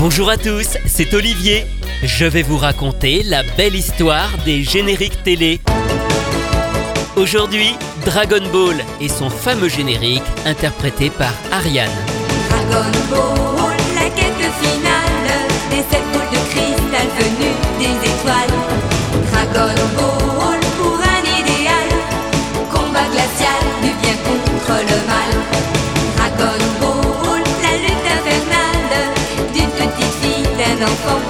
Bonjour à tous, c'est Olivier. Je vais vous raconter la belle histoire des génériques télé. Aujourd'hui, Dragon Ball et son fameux générique interprété par Ariane. Dragon Ball, la quête finale des sept boules de cristal venues des étoiles. Dragon Ball pour un idéal, combat glacial du bien contre le mal. Fille, d'un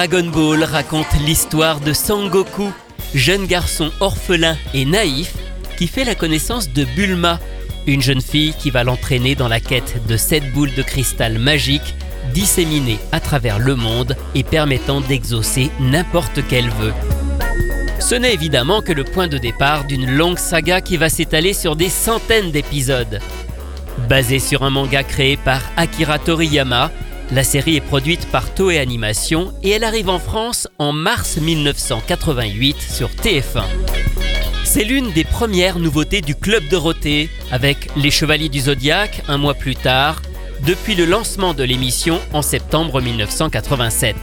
Dragon Ball raconte l'histoire de Sangoku, jeune garçon orphelin et naïf qui fait la connaissance de Bulma, une jeune fille qui va l'entraîner dans la quête de sept boules de cristal magiques disséminées à travers le monde et permettant d'exaucer n'importe quel vœu. Ce n'est évidemment que le point de départ d'une longue saga qui va s'étaler sur des centaines d'épisodes. Basée sur un manga créé par Akira Toriyama, la série est produite par Toei Animation et elle arrive en France en mars 1988 sur TF1. C'est l'une des premières nouveautés du Club Dorothée, avec Les Chevaliers du Zodiaque un mois plus tard, depuis le lancement de l'émission en septembre 1987.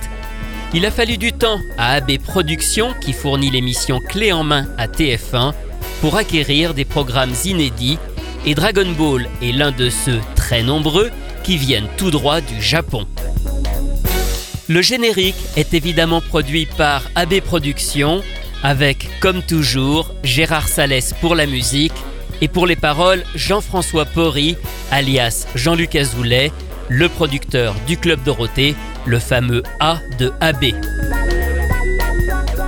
Il a fallu du temps à AB Productions, qui fournit l'émission clé en main à TF1, pour acquérir des programmes inédits, et Dragon Ball est l'un de ceux très nombreux qui viennent tout droit du Japon. Le générique est évidemment produit par AB Productions, avec, comme toujours, Gérard Salès pour la musique, et pour les paroles, Jean-François Porry, alias Jean-Luc Azoulay, le producteur du Club Dorothée, le fameux A de AB.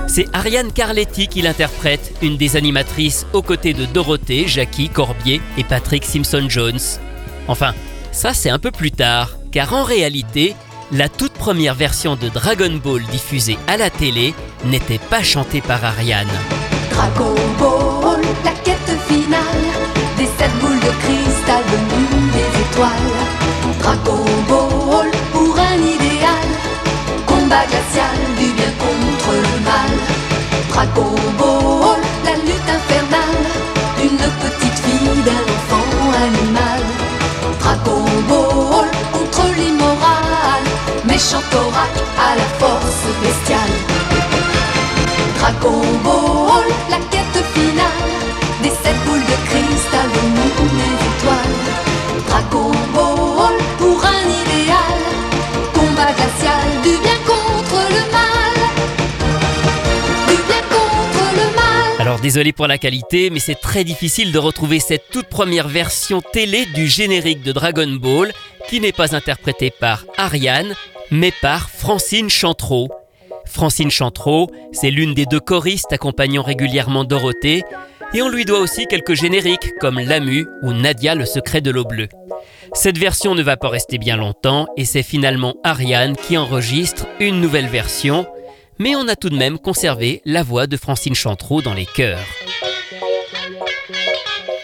C'est Ariane Carletti qui l'interprète, une des animatrices aux côtés de Dorothée, Jackie Corbier et Patrick Simpson-Jones. Enfin, ça c'est un peu plus tard, car en réalité, la toute première version de Dragon Ball diffusée à la télé n'était pas chantée par Ariane. Dragon Ball, la quête finale des sept boules de cristal venues des étoiles. Dragon Ball pour un idéal, combat glacial du bien contre le mal. Dragon méchant oracle à la force bestiale. Dragon Ball, la quête finale des sept boules de cristal venues des étoiles. Dragon Ball pour un idéal, combat glacial du bien contre le mal. Alors désolé pour la qualité, mais c'est très difficile de retrouver cette toute première version télé du générique de Dragon Ball, qui n'est pas interprétée par Ariane, mais par Francine Chantreau. Francine Chantreau, c'est l'une des deux choristes accompagnant régulièrement Dorothée, et on lui doit aussi quelques génériques comme Lamu ou Nadia le secret de l'eau bleue. Cette version ne va pas rester bien longtemps et c'est finalement Ariane qui enregistre une nouvelle version, mais on a tout de même conservé la voix de Francine Chantreau dans les chœurs.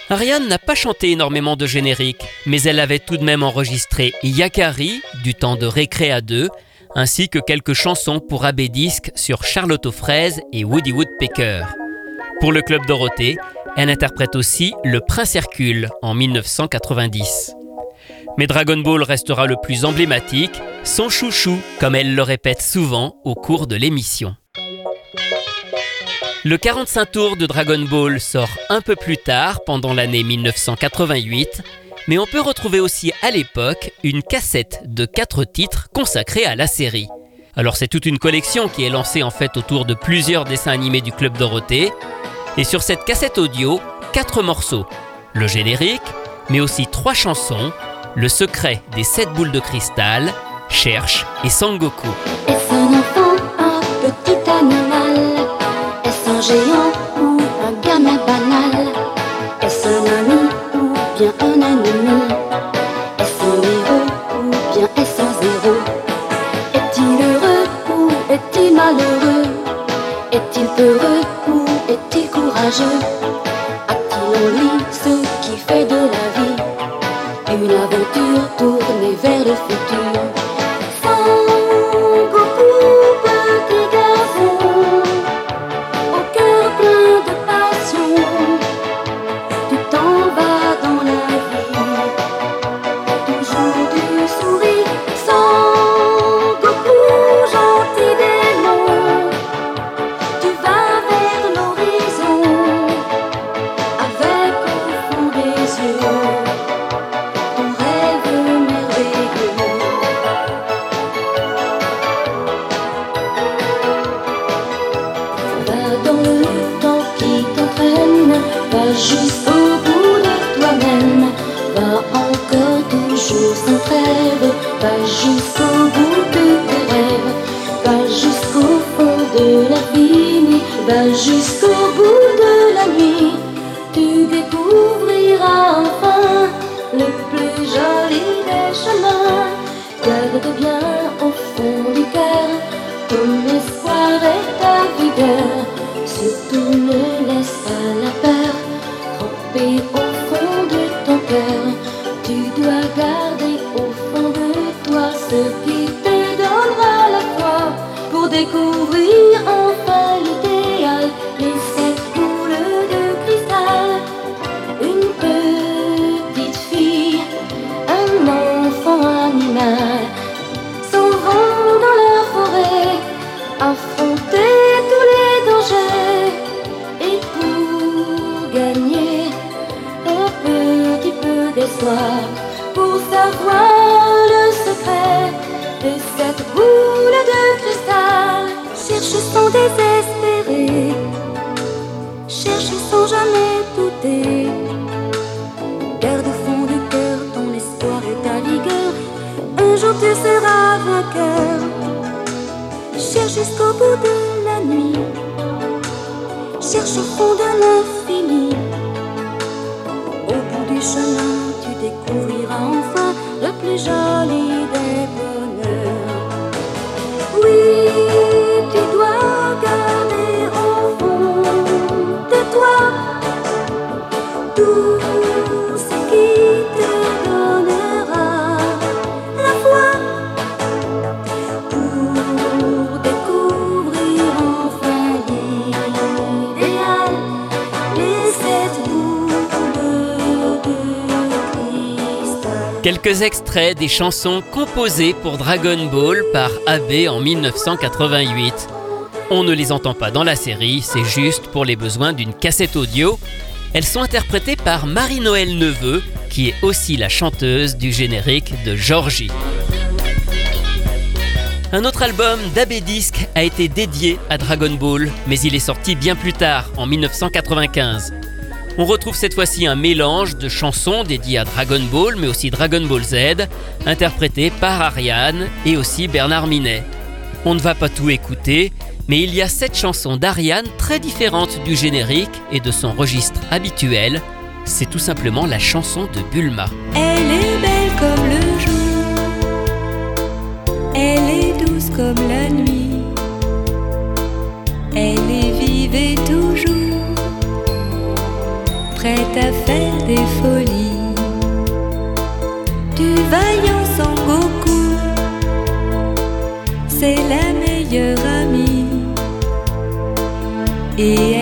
Ariane n'a pas chanté énormément de génériques, mais elle avait tout de même enregistré Yakari du temps de Récré à 2, ainsi que quelques chansons pour AB Disc sur Charlotte aux fraises et Woody Woodpecker. Pour le Club Dorothée, elle interprète aussi Le Prince Hercule en 1990. Mais Dragon Ball restera le plus emblématique, son chouchou, comme elle le répète souvent au cours de l'émission. Le 45 tours de Dragon Ball sort un peu plus tard, pendant l'année 1988, mais on peut retrouver aussi à l'époque une cassette de 4 titres consacrés à la série. Alors c'est toute une collection qui est lancée en fait autour de plusieurs dessins animés du Club Dorothée, et sur cette cassette audio, 4 morceaux, le générique, mais aussi 3 chansons, le secret des 7 boules de cristal, Cherche et Sangoku. Un géant ou un gamin banal. Est-ce un ami ou bien un ennemi? Est-ce un héros ou bien est-ce un zéro? Est-il heureux ou est-il malheureux? Est-il peureux ou est-il courageux? Tu dois garder au fond de toi ce qui te donnera la foi pour découvrir de cristal, cherche sans désespérer, cherche sans jamais douter. Garde au fond du cœur ton espoir et ta vigueur. Un jour tu seras vainqueur. Cherche jusqu'au bout de la nuit. Cherche au fond de l'infini. Au bout du chemin, tu découvriras enfin le plus joli Quelques extraits des chansons composées pour Dragon Ball par AB en 1988. On ne les entend pas dans la série, c'est juste pour les besoins d'une cassette audio. Elles sont interprétées par Marie-Noël Neveu, qui est aussi la chanteuse du générique de Georgie. Un autre album d'AB Disc a été dédié à Dragon Ball, mais il est sorti bien plus tard, en 1995. On retrouve cette fois-ci un mélange de chansons dédiées à Dragon Ball, mais aussi Dragon Ball Z, interprétées par Ariane et aussi Bernard Minet. On ne va pas tout écouter, mais il y a sept chansons d'Ariane très différentes du générique et de son registre habituel. C'est tout simplement la chanson de Bulma. Elle est belle comme le jour, elle est douce comme la nuit, elle est vive et toujours prête à faire des folies. Du vaillant Sangoku, c'est la meilleure E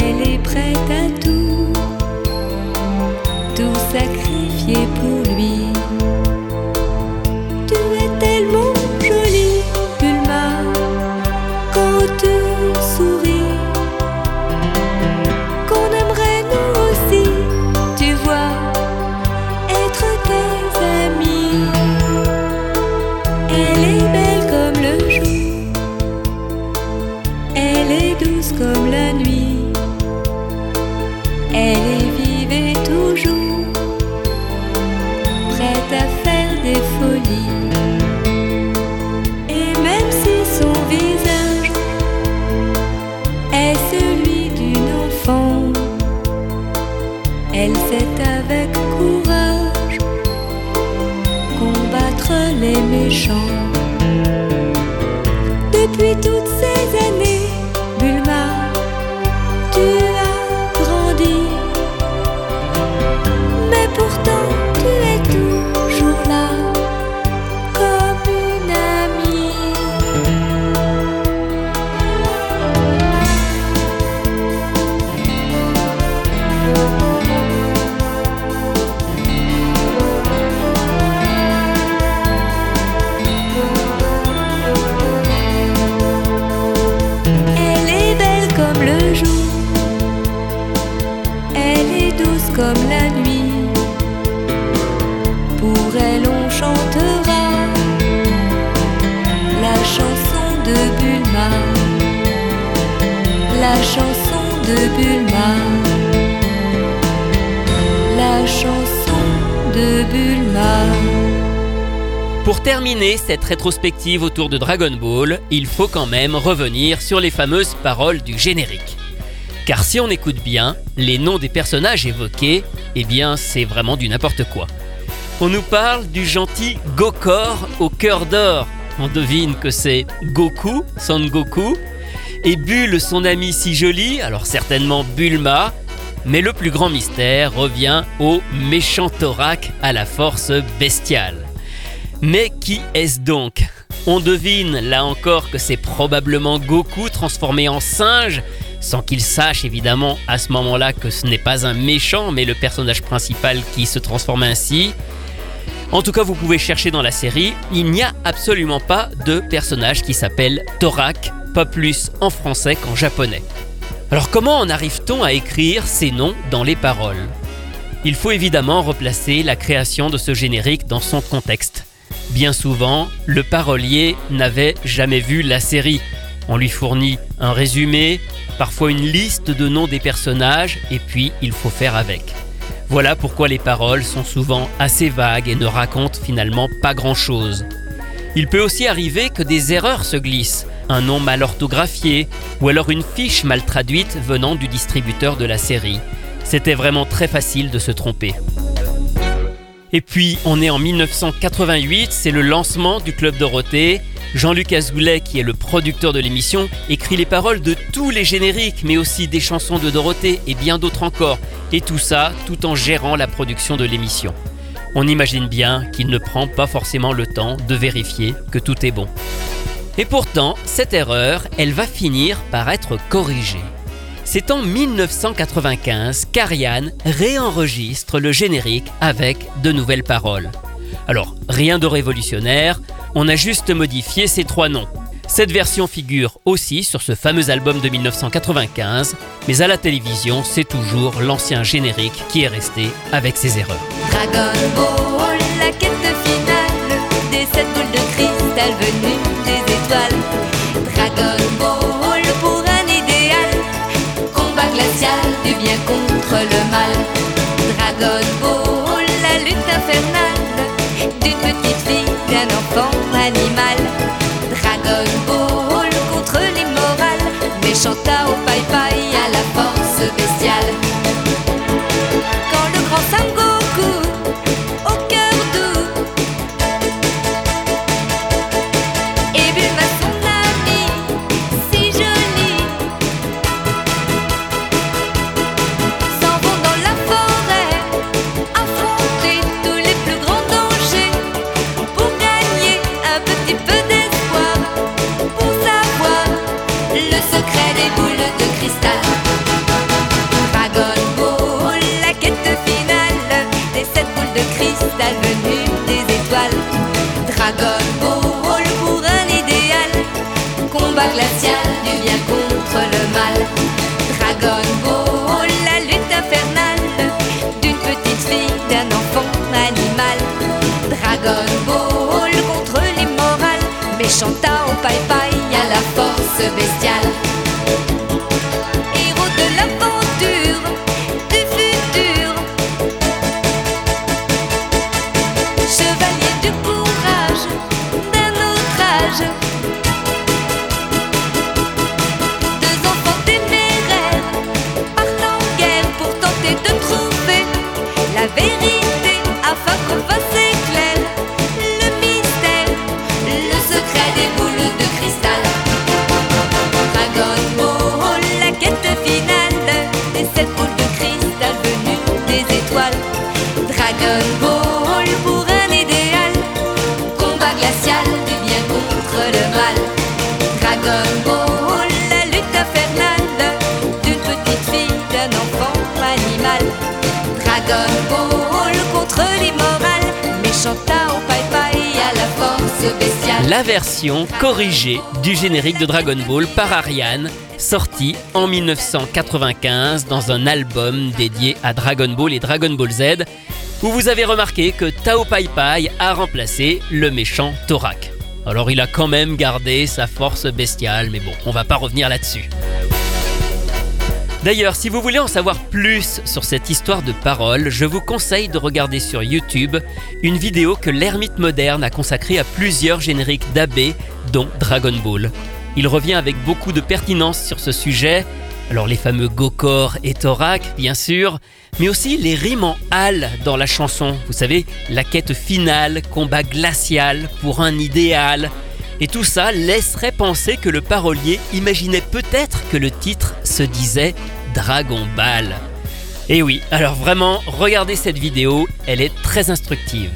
les terminer cette rétrospective autour de Dragon Ball, il faut quand même revenir sur les fameuses paroles du générique. Car si on écoute bien, les noms des personnages évoqués, eh bien c'est vraiment du n'importe quoi. On nous parle du gentil Gokor au cœur d'or. On devine que c'est Goku, Son Goku, et Bulle, son ami si joli, alors certainement Bulma, mais le plus grand mystère revient au méchant Thorac à la force bestiale. Mais qui est-ce donc? On devine là encore que c'est probablement Goku transformé en singe, sans qu'il sache évidemment à ce moment-là que ce n'est pas un méchant, mais le personnage principal qui se transforme ainsi. En tout cas, vous pouvez chercher dans la série, il n'y a absolument pas de personnage qui s'appelle Thorac, pas plus en français qu'en japonais. Alors comment en arrive-t-on à écrire ces noms dans les paroles? Il faut évidemment replacer la création de ce générique dans son contexte. Bien souvent, le parolier n'avait jamais vu la série. On lui fournit un résumé, parfois une liste de noms des personnages, et puis il faut faire avec. Voilà pourquoi les paroles sont souvent assez vagues et ne racontent finalement pas grand-chose. Il peut aussi arriver que des erreurs se glissent, un nom mal orthographié, ou alors une fiche mal traduite venant du distributeur de la série. C'était vraiment très facile de se tromper. Et puis, on est en 1988, c'est le lancement du Club Dorothée. Jean-Luc Azoulay, qui est le producteur de l'émission, écrit les paroles de tous les génériques, mais aussi des chansons de Dorothée et bien d'autres encore. Et tout ça tout en gérant la production de l'émission. On imagine bien qu'il ne prend pas forcément le temps de vérifier que tout est bon. Et pourtant, cette erreur, elle va finir par être corrigée. C'est en 1995 qu'Ariane réenregistre le générique avec de nouvelles paroles. Alors, rien de révolutionnaire, on a juste modifié ces trois noms. Cette version figure aussi sur ce fameux album de 1995, mais à la télévision, c'est toujours l'ancien générique qui est resté avec ses erreurs. Dragon Ball, la quête finale des sept boules de cristal venues des étoiles. Bien contre le mal. Dragon Ball, la lutte infernale du bien contre le mal. Dragon Ball, la lutte infernale d'une petite fille, d'un enfant animal. Dragon Ball contre l'immoral, méchant Tao Pai Pai à la force bestiale. Dragon Ball pour un idéal, combat glacial du bien contre le mal. Dragon Ball, la lutte infernale d'une petite fille, d'un enfant animal. Dragon Ball contre l'immoral, méchant Tao Pai Pai à la force bestiale. La version corrigée du générique de Dragon Ball par Ariane, sortie en 1995 dans un album dédié à Dragon Ball et Dragon Ball Z, où vous avez remarqué que Tao Pai Pai a remplacé le méchant Torak. Alors il a quand même gardé sa force bestiale, mais bon, on va pas revenir là-dessus. D'ailleurs, si vous voulez en savoir plus sur cette histoire de parole, je vous conseille de regarder sur YouTube une vidéo que l'ermite moderne a consacrée à plusieurs génériques d'AB, dont Dragon Ball. Il revient avec beaucoup de pertinence sur ce sujet, alors les fameux Gokor et Torak, bien sûr, mais aussi les rimes en hal dans la chanson. Vous savez, la quête finale, combat glacial pour un idéal. Et tout ça laisserait penser que le parolier imaginait peut-être que le titre se disait Dragon Ball. Et oui, alors vraiment, regardez cette vidéo, elle est très instructive.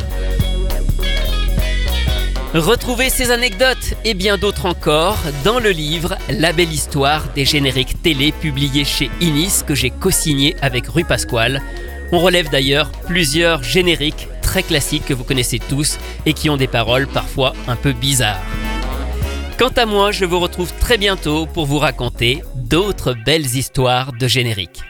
Retrouvez ces anecdotes et bien d'autres encore dans le livre La belle histoire des génériques télé publié chez Inis que j'ai co-signé avec Rue Pasquale. On relève d'ailleurs plusieurs génériques très classiques que vous connaissez tous et qui ont des paroles parfois un peu bizarres. Quant à moi, je vous retrouve très bientôt pour vous raconter d'autres belles histoires de génériques.